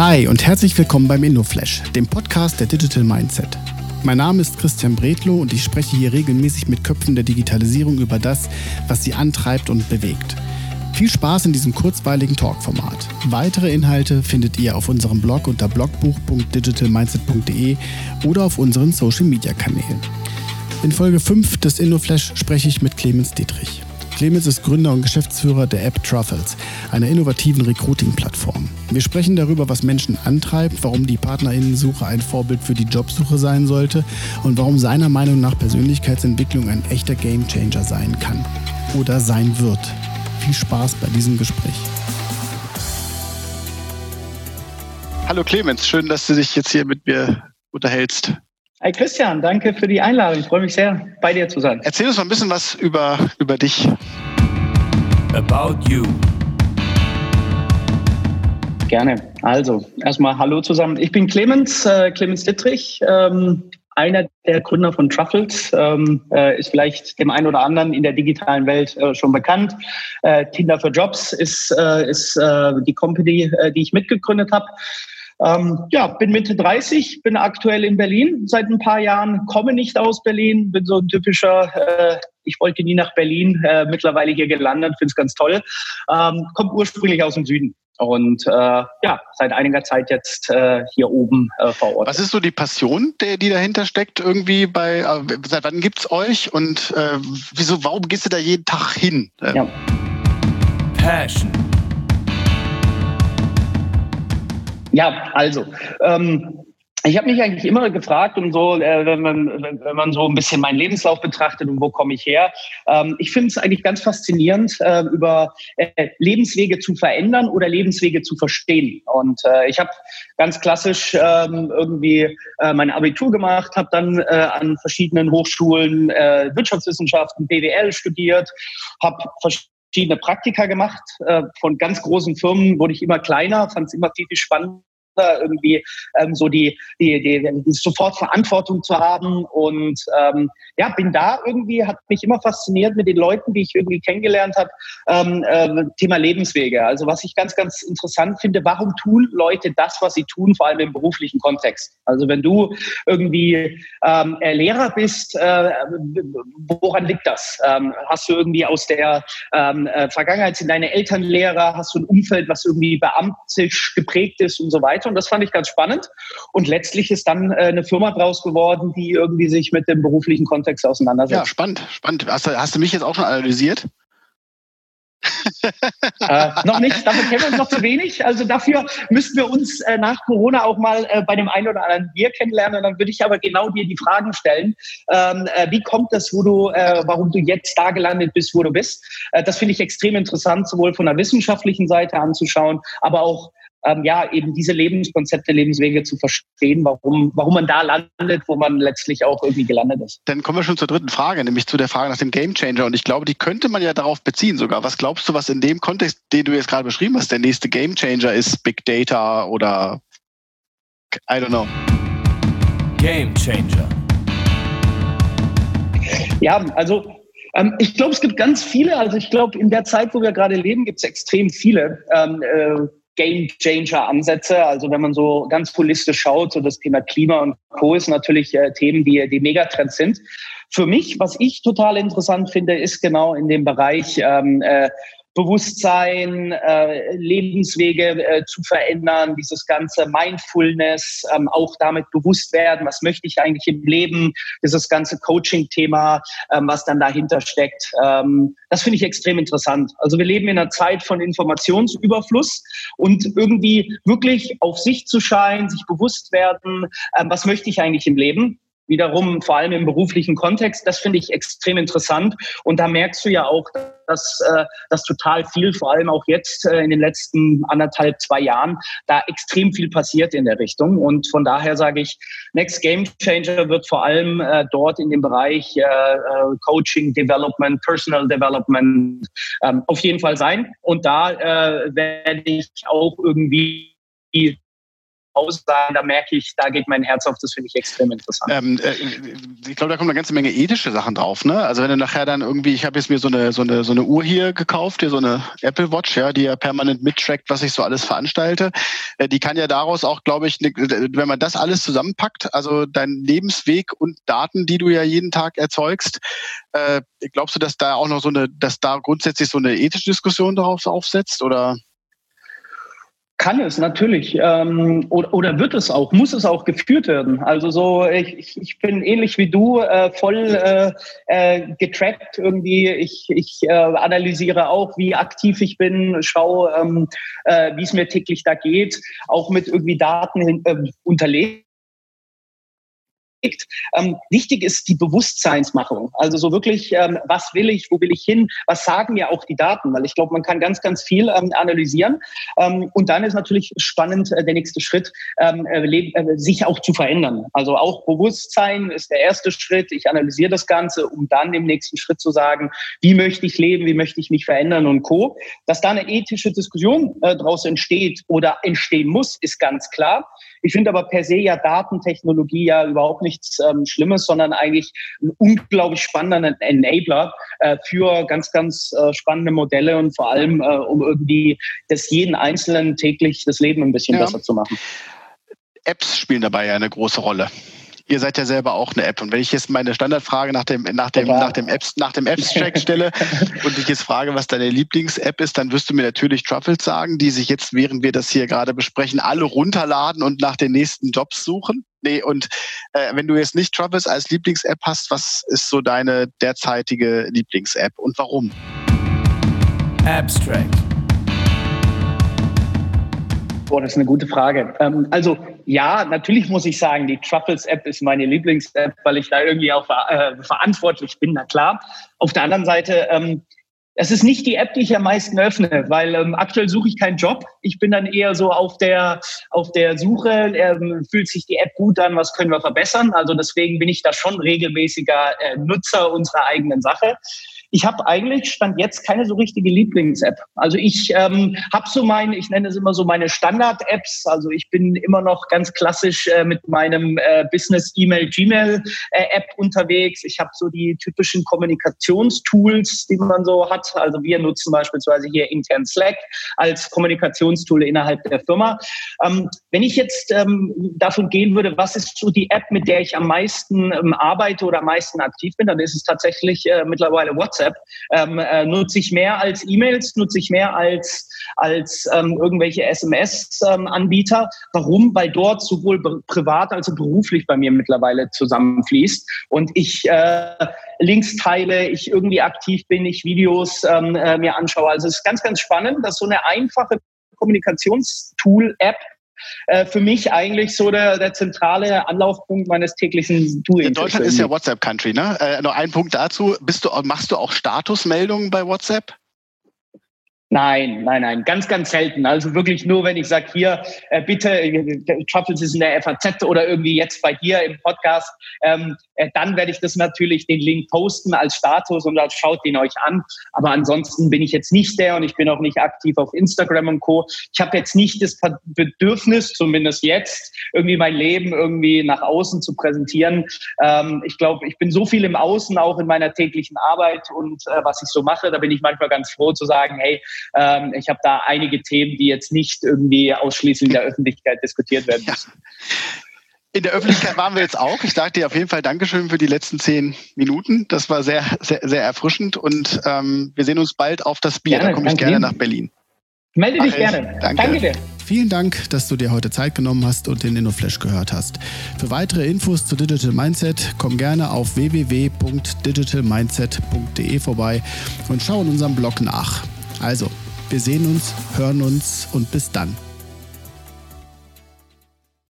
Hi und herzlich willkommen beim InnoFlash, dem Podcast der Digital Mindset. Mein Name ist Christian Bredlow und ich spreche hier regelmäßig mit Köpfen der Digitalisierung über das, was sie antreibt und bewegt. Viel Spaß in diesem kurzweiligen Talkformat. Weitere Inhalte findet ihr auf unserem Blog unter blogbuch.digitalmindset.de oder auf unseren Social Media Kanälen. In Folge 5 des InnoFlash spreche ich mit Clemens Dietrich. Clemens ist Gründer und Geschäftsführer der App Truffles, einer innovativen Recruiting-Plattform. Wir sprechen darüber, was Menschen antreibt, warum die Partnerinnensuche ein Vorbild für die Jobsuche sein sollte und warum seiner Meinung nach Persönlichkeitsentwicklung ein echter Gamechanger sein kann oder sein wird. Viel Spaß bei diesem Gespräch. Hallo Clemens, schön, dass du dich jetzt hier mit mir unterhältst. Hi Christian, danke für die Einladung. Ich freue mich sehr, bei dir zu sein. Erzähl uns mal ein bisschen was über, über dich. About you. Gerne. Also, erstmal Hallo zusammen. Ich bin Clemens, äh, Clemens Dittrich, ähm, einer der Gründer von Truffles, ähm, äh, ist vielleicht dem einen oder anderen in der digitalen Welt äh, schon bekannt. Äh, Tinder für Jobs ist, äh, ist äh, die Company, die ich mitgegründet habe. Ähm, ja, bin Mitte 30, bin aktuell in Berlin seit ein paar Jahren, komme nicht aus Berlin, bin so ein typischer, äh, ich wollte nie nach Berlin, äh, mittlerweile hier gelandet, finde es ganz toll. Ähm, kommt ursprünglich aus dem Süden. Und äh, ja, seit einiger Zeit jetzt äh, hier oben äh, vor Ort. Was ist so die Passion, die, die dahinter steckt irgendwie bei, äh, seit wann gibt's euch und äh, wieso, warum gehst du da jeden Tag hin? Ja. Passion. Ja, also ähm, ich habe mich eigentlich immer gefragt und so, äh, wenn, man, wenn man so ein bisschen meinen Lebenslauf betrachtet und wo komme ich her. Ähm, ich finde es eigentlich ganz faszinierend, äh, über äh, Lebenswege zu verändern oder Lebenswege zu verstehen. Und äh, ich habe ganz klassisch ähm, irgendwie äh, mein Abitur gemacht, habe dann äh, an verschiedenen Hochschulen Wirtschaftswissenschaften, BWL studiert, habe verschiedene Praktika gemacht. Äh, von ganz großen Firmen wurde ich immer kleiner, fand es immer viel, viel spannender irgendwie ähm, so die, die, die, die sofort Verantwortung zu haben. Und ähm, ja, bin da irgendwie, hat mich immer fasziniert mit den Leuten, die ich irgendwie kennengelernt habe, ähm, äh, Thema Lebenswege. Also was ich ganz, ganz interessant finde, warum tun Leute das, was sie tun, vor allem im beruflichen Kontext? Also wenn du irgendwie ähm, Lehrer bist, äh, woran liegt das? Ähm, hast du irgendwie aus der ähm, äh, Vergangenheit sind deine Eltern Lehrer? Hast du ein Umfeld, was irgendwie beamtisch geprägt ist und so weiter? Und das fand ich ganz spannend. Und letztlich ist dann äh, eine Firma draus geworden, die irgendwie sich mit dem beruflichen Kontext auseinandersetzt. Ja, spannend, spannend. Hast du, hast du mich jetzt auch schon analysiert? äh, noch nicht, dafür kennen wir uns noch zu wenig. Also dafür müssten wir uns äh, nach Corona auch mal äh, bei dem einen oder anderen Bier kennenlernen. dann würde ich aber genau dir die Fragen stellen. Ähm, äh, wie kommt das, wo du, äh, warum du jetzt da gelandet bist, wo du bist? Das finde ich extrem interessant, sowohl von der wissenschaftlichen Seite anzuschauen, aber auch ähm, ja, eben diese Lebenskonzepte, Lebenswege zu verstehen, warum, warum man da landet, wo man letztlich auch irgendwie gelandet ist. Dann kommen wir schon zur dritten Frage, nämlich zu der Frage nach dem Gamechanger. Und ich glaube, die könnte man ja darauf beziehen sogar. Was glaubst du, was in dem Kontext, den du jetzt gerade beschrieben hast, der nächste Gamechanger ist Big Data oder I don't know. Gamechanger. Ja, also ähm, ich glaube, es gibt ganz viele. Also ich glaube, in der Zeit, wo wir gerade leben, gibt es extrem viele. Game Changer Ansätze. Also wenn man so ganz holistisch schaut, so das Thema Klima und Co. ist natürlich äh, Themen, die, die Megatrends sind. Für mich, was ich total interessant finde, ist genau in dem Bereich ähm, äh, Bewusstsein, äh, Lebenswege äh, zu verändern, dieses ganze Mindfulness, ähm, auch damit bewusst werden, was möchte ich eigentlich im Leben, dieses ganze Coaching-Thema, ähm, was dann dahinter steckt. Ähm, das finde ich extrem interessant. Also wir leben in einer Zeit von Informationsüberfluss und irgendwie wirklich auf sich zu schauen, sich bewusst werden, ähm, was möchte ich eigentlich im Leben wiederum vor allem im beruflichen Kontext, das finde ich extrem interessant. Und da merkst du ja auch, dass, äh, dass total viel, vor allem auch jetzt äh, in den letzten anderthalb, zwei Jahren, da extrem viel passiert in der Richtung. Und von daher sage ich, Next Game Changer wird vor allem äh, dort in dem Bereich äh, Coaching, Development, Personal Development ähm, auf jeden Fall sein. Und da werde ich auch irgendwie Hause sagen, da merke ich, da geht mein Herz auf, das finde ich extrem interessant. Ähm, äh, ich glaube, da kommen eine ganze Menge ethische Sachen drauf, ne? Also wenn du nachher dann irgendwie, ich habe jetzt mir so eine, so eine, so eine Uhr hier gekauft, hier so eine Apple Watch, ja, die ja permanent mittrackt, was ich so alles veranstalte. Äh, die kann ja daraus auch, glaube ich, ne, wenn man das alles zusammenpackt, also dein Lebensweg und Daten, die du ja jeden Tag erzeugst, äh, glaubst du, dass da auch noch so eine, dass da grundsätzlich so eine ethische Diskussion darauf aufsetzt oder? Kann es natürlich ähm, oder, oder wird es auch, muss es auch geführt werden. Also so, ich, ich bin ähnlich wie du äh, voll äh, äh, getrackt irgendwie. Ich, ich äh, analysiere auch, wie aktiv ich bin, schaue, ähm, äh, wie es mir täglich da geht, auch mit irgendwie Daten äh, unterlegt ähm, wichtig ist die Bewusstseinsmachung. Also so wirklich, ähm, was will ich, wo will ich hin, was sagen mir auch die Daten? Weil ich glaube, man kann ganz, ganz viel ähm, analysieren. Ähm, und dann ist natürlich spannend äh, der nächste Schritt, ähm, äh, äh, sich auch zu verändern. Also auch Bewusstsein ist der erste Schritt. Ich analysiere das Ganze, um dann im nächsten Schritt zu sagen, wie möchte ich leben, wie möchte ich mich verändern und co. Dass da eine ethische Diskussion äh, daraus entsteht oder entstehen muss, ist ganz klar. Ich finde aber per se ja Datentechnologie ja überhaupt nichts ähm, Schlimmes, sondern eigentlich ein unglaublich spannender Enabler äh, für ganz, ganz äh, spannende Modelle und vor allem, äh, um irgendwie das jeden Einzelnen täglich das Leben ein bisschen ja. besser zu machen. Apps spielen dabei ja eine große Rolle ihr seid ja selber auch eine App. Und wenn ich jetzt meine Standardfrage nach dem, nach dem, nach dem Apps, nach dem Apps-Track stelle und ich jetzt frage, was deine Lieblings-App ist, dann wirst du mir natürlich Truffles sagen, die sich jetzt, während wir das hier gerade besprechen, alle runterladen und nach den nächsten Jobs suchen. Nee, und äh, wenn du jetzt nicht Truffles als Lieblings-App hast, was ist so deine derzeitige Lieblings-App und warum? Abstract. Boah, das ist eine gute Frage. Ähm, also ja, natürlich muss ich sagen, die Truffles-App ist meine Lieblings-App, weil ich da irgendwie auch äh, verantwortlich bin, na klar. Auf der anderen Seite, ähm, es ist nicht die App, die ich am meisten öffne, weil ähm, aktuell suche ich keinen Job. Ich bin dann eher so auf der, auf der Suche, ähm, fühlt sich die App gut an, was können wir verbessern. Also deswegen bin ich da schon regelmäßiger äh, Nutzer unserer eigenen Sache. Ich habe eigentlich stand jetzt keine so richtige Lieblings-App. Also ich ähm, habe so meine, ich nenne es immer so meine Standard-Apps. Also ich bin immer noch ganz klassisch äh, mit meinem äh, Business-E-Mail, Gmail-App äh, unterwegs. Ich habe so die typischen Kommunikationstools, die man so hat. Also wir nutzen beispielsweise hier intern Slack als Kommunikationstool innerhalb der Firma. Ähm, wenn ich jetzt ähm, davon gehen würde, was ist so die App, mit der ich am meisten ähm, arbeite oder am meisten aktiv bin, dann ist es tatsächlich äh, mittlerweile WhatsApp. WhatsApp. Ähm, äh, nutze ich mehr als E-Mails, nutze ich mehr als, als ähm, irgendwelche SMS-Anbieter. Ähm, Warum? Weil dort sowohl privat als auch beruflich bei mir mittlerweile zusammenfließt und ich äh, Links teile, ich irgendwie aktiv bin, ich Videos ähm, äh, mir anschaue. Also es ist ganz, ganz spannend, dass so eine einfache Kommunikationstool-App äh, für mich eigentlich so der, der zentrale Anlaufpunkt meines täglichen Doings. Deutschland ist ja WhatsApp-Country, ne? Äh, noch ein Punkt dazu. Bist du, machst du auch Statusmeldungen bei WhatsApp? Nein, nein, nein, ganz, ganz selten. Also wirklich nur, wenn ich sage, hier, äh, bitte, äh, Truffles ist in der FAZ oder irgendwie jetzt bei dir im Podcast, ähm, äh, dann werde ich das natürlich den Link posten als Status und dann schaut ihn euch an. Aber ansonsten bin ich jetzt nicht der und ich bin auch nicht aktiv auf Instagram und Co. Ich habe jetzt nicht das Bedürfnis, zumindest jetzt, irgendwie mein Leben irgendwie nach außen zu präsentieren. Ähm, ich glaube, ich bin so viel im Außen, auch in meiner täglichen Arbeit und äh, was ich so mache, da bin ich manchmal ganz froh zu sagen, hey, ähm, ich habe da einige Themen, die jetzt nicht irgendwie ausschließlich in der Öffentlichkeit diskutiert werden müssen. Ja. In der Öffentlichkeit waren wir jetzt auch. Ich sage dir auf jeden Fall Dankeschön für die letzten zehn Minuten. Das war sehr, sehr, sehr erfrischend und ähm, wir sehen uns bald auf das Bier. Gerne, da komme ich gerne nach Berlin. Melde dich gerne. Danke. danke dir. Vielen Dank, dass du dir heute Zeit genommen hast und den InnoFlash gehört hast. Für weitere Infos zu Digital Mindset komm gerne auf www.digitalmindset.de vorbei und schau in unserem Blog nach. Also, wir sehen uns, hören uns und bis dann.